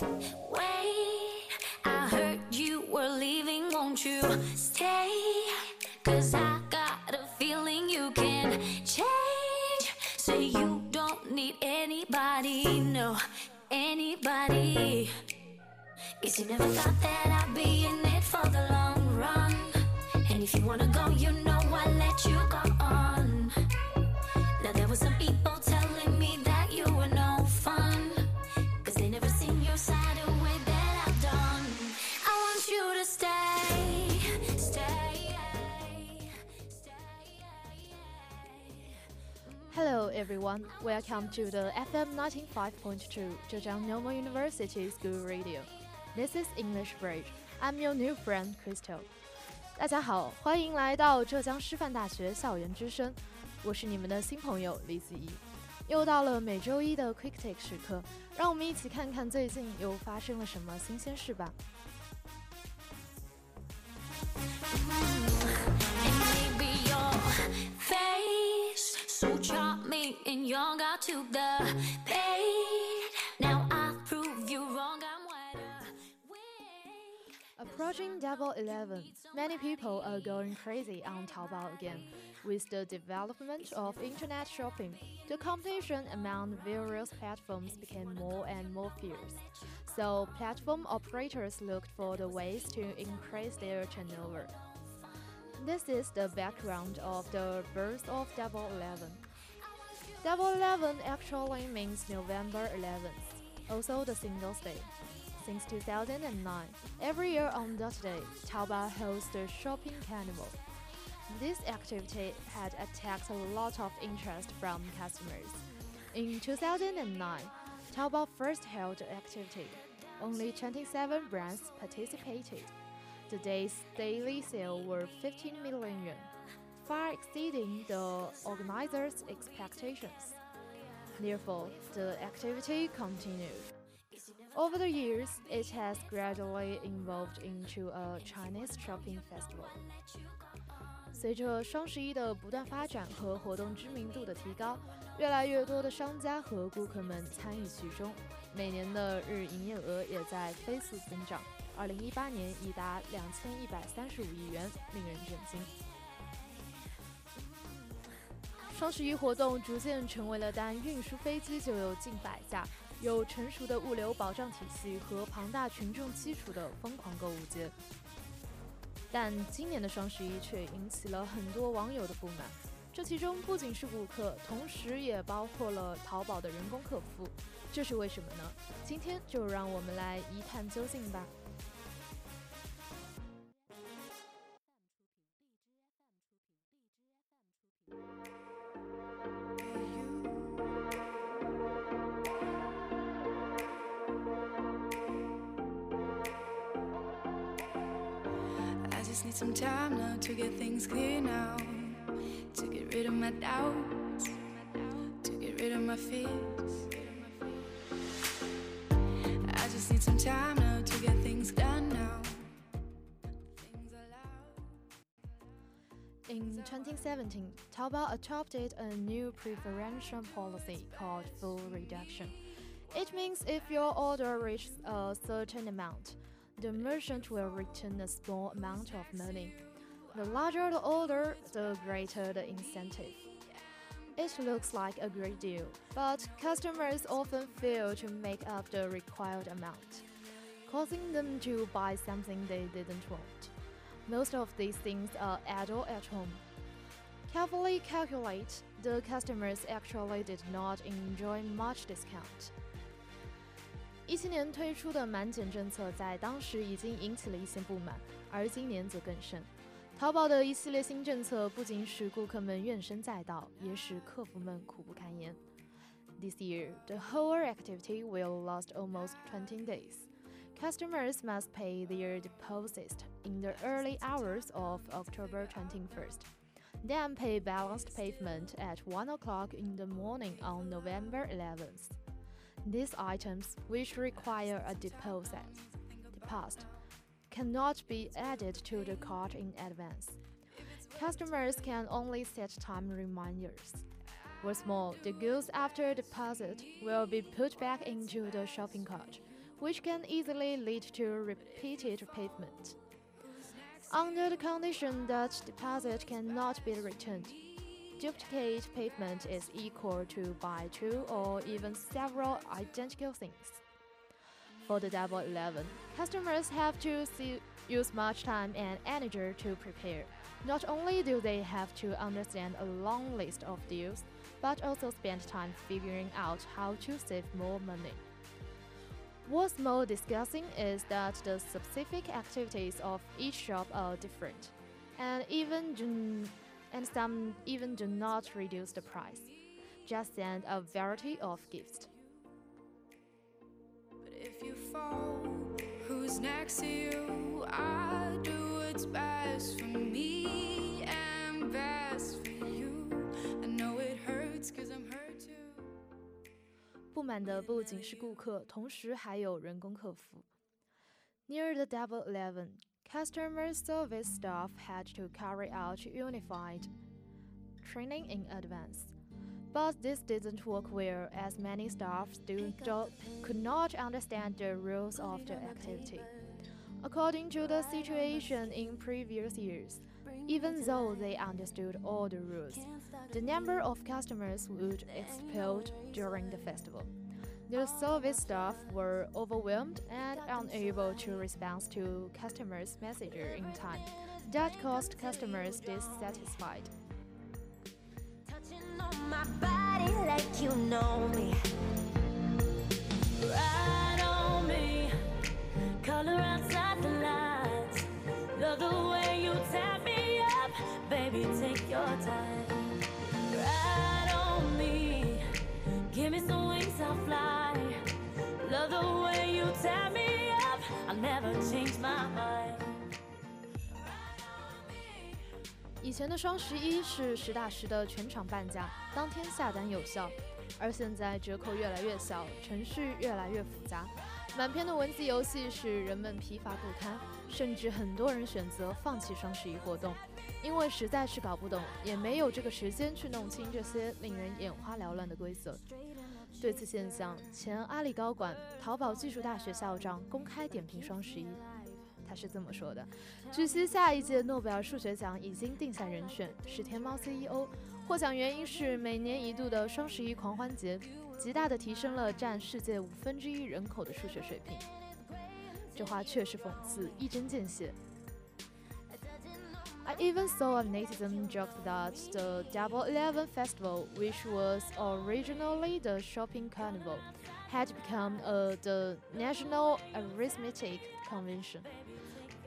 Wait, I heard you were leaving, won't you stay? Cause I got a feeling you can change. So you don't need anybody, no, anybody. Guess you never thought that I'd be in it for the long run. And if you wanna go, you know I'll let you go on. Now there were some people Hello everyone, welcome to the FM 95.2 Zhejiang Normal University School Radio. This is English Bridge. I'm your new friend Crystal. 大家好，欢迎来到浙江师范大学校园之声，我是你们的新朋友李子怡。又到了每周一的 Quick Take 时刻，让我们一起看看最近又发生了什么新鲜事吧。 And maybe your face charming and young got to the bait. Now I prove you wrong. I'm. Approaching Double Eleven, many people are going crazy on Taobao again. With the development of internet shopping, the competition among various platforms became more and more fierce. So, platform operators looked for the ways to increase their turnover. This is the background of the birth of Double Eleven. Double Eleven actually means November 11th, also the Singles Day. Since 2009, every year on that day, Taobao holds the shopping carnival. This activity had attracted a lot of interest from customers. In 2009, Taobao first held the activity. Only 27 brands participated. The day's daily sale were 15 million yuan, far exceeding the organizers' expectations. Therefore, the activity continued. Over the years, it has gradually evolved into a Chinese shopping festival. 随着双十一的不断发展和活动知名度的提高，越来越多的商家和顾客们参与其中，每年的日营业额也在飞速增长。二零一八年已达两千一百三十五亿元，令人震惊。双十一活动逐渐成为了单运输飞机就有近百架、有成熟的物流保障体系和庞大群众基础的疯狂购物节。但今年的双十一却引起了很多网友的不满，这其中不仅是顾客，同时也包括了淘宝的人工客服，这是为什么呢？今天就让我们来一探究竟吧。Some time now to get things clear now. To get rid of my doubts, to get rid of my fears. I just need some time now to get things done now. In 2017, Taobao adopted a new preferential policy called full reduction. It means if your order reaches a certain amount, the merchant will return a small amount of money. The larger the order, the greater the incentive. It looks like a great deal, but customers often fail to make up the required amount, causing them to buy something they didn't want. Most of these things are idle at home. Carefully calculate, the customers actually did not enjoy much discount. 一七年推出的满减政策在当时已经引起了一些不满，而今年则更甚。淘宝的一系列新政策不仅使顾客们怨声载道，也使客服们苦不堪言。This year, the whole activity will last almost 20 days. Customers must pay their deposits in the early hours of October 21st, then pay balanced payment at 1 o'clock in the morning on November 11th. These items, which require a deposit, deposit, cannot be added to the cart in advance. Customers can only set time reminders. What's more, the goods after deposit will be put back into the shopping cart, which can easily lead to repeated payment. Under the condition that deposit cannot be returned, duplicate payment is equal to buy two or even several identical things. For the Double Eleven, customers have to see, use much time and energy to prepare. Not only do they have to understand a long list of deals, but also spend time figuring out how to save more money. What's more disgusting is that the specific activities of each shop are different, and even and some even do not reduce the price. Just send a variety of gifts. But if you fall, who's next to you? I do what's best for me and best for you. I know it hurts cause I'm hurt too. 不满的不仅是顾客，同时还有人工客服。Near the Double Eleven, customer service staff had to carry out unified training in advance. But this didn't work well as many staff could not understand the rules of the activity. According to the situation in previous years, even though they understood all the rules, the number of customers would explode during the festival. The service staff were overwhelmed and unable to respond to customers' messages in time. That caused customers dissatisfied. Touching 以前的双十一是实打实的全场半价，当天下单有效，而现在折扣越来越小，程序越来越复杂，满篇的文字游戏使人们疲乏不堪，甚至很多人选择放弃双十一活动，因为实在是搞不懂，也没有这个时间去弄清这些令人眼花缭乱的规则。对此现象，前阿里高管、淘宝技术大学校长公开点评双十一。他是这么说的：据悉，下一届诺贝尔数学奖已经定下人选，是天猫 CEO。获奖原因是每年一度的双十一狂欢节，极大的提升了占世界五分之一人口的数学水平。这话确实讽刺，一针见血。I even saw a netizen joke that the Double Eleven Festival, which was originally the shopping carnival, had become uh, the National Arithmetic Convention.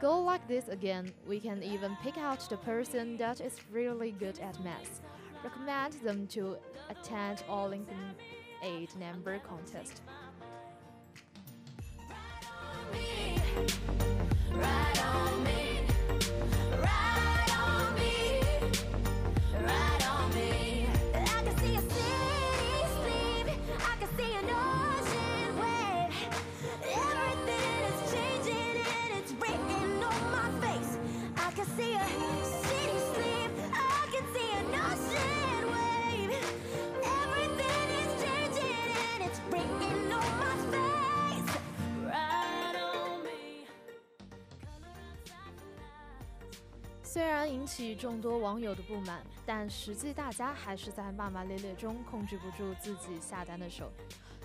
Go like this again, we can even pick out the person that is really good at math. Recommend them to attend Olympic aid number contest. 虽然引起众多网友的不满，但实际大家还是在骂骂咧咧中控制不住自己下单的手。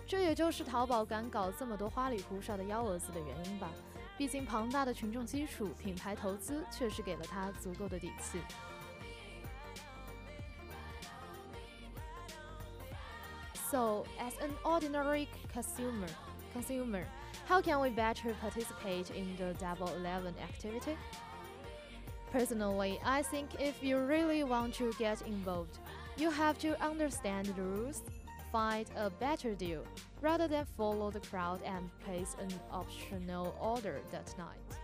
这也就是淘宝敢搞这么多花里胡哨的幺蛾子的原因吧。毕竟庞大的群众基础、品牌投资确实给了他足够的底气。So, as an ordinary consumer, consumer, how can we better participate in the Double Eleven activity? Personally, I think if you really want to get involved, you have to understand the rules, find a better deal, rather than follow the crowd and place an optional order that night.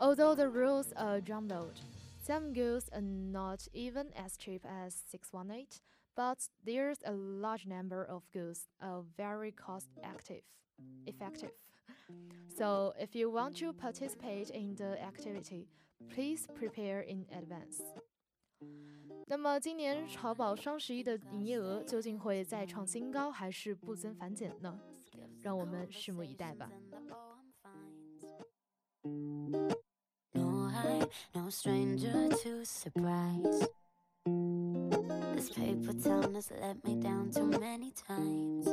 Although the rules are jumbled, some goods are not even as cheap as 618, but there's a large number of goods are very cost active, effective. So if you want to participate in the activity, please prepare in advance. 那么今年淘宝双十一的营业额究竟会再创新高，还是不增反减呢？ 让我们拭目以待吧。No, I'm no stranger to surprise. This paper town has let me down too many times.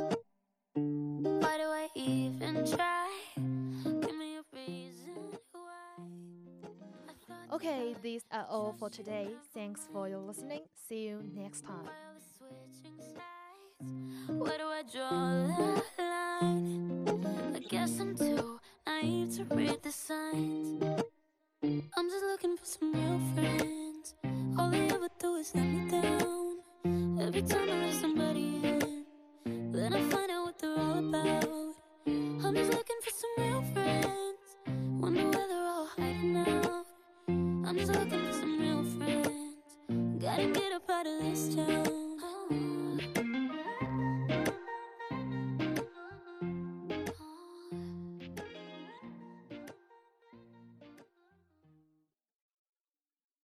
Why do I even try? Give me a reason why. Okay, these are all for today. Thanks for your listening. See you next time. While we're switching sides, Where do I draw the line? I guess I'm too naive to read the signs. I'm just looking for some real friends. All they ever do is let me down. Every time I listen.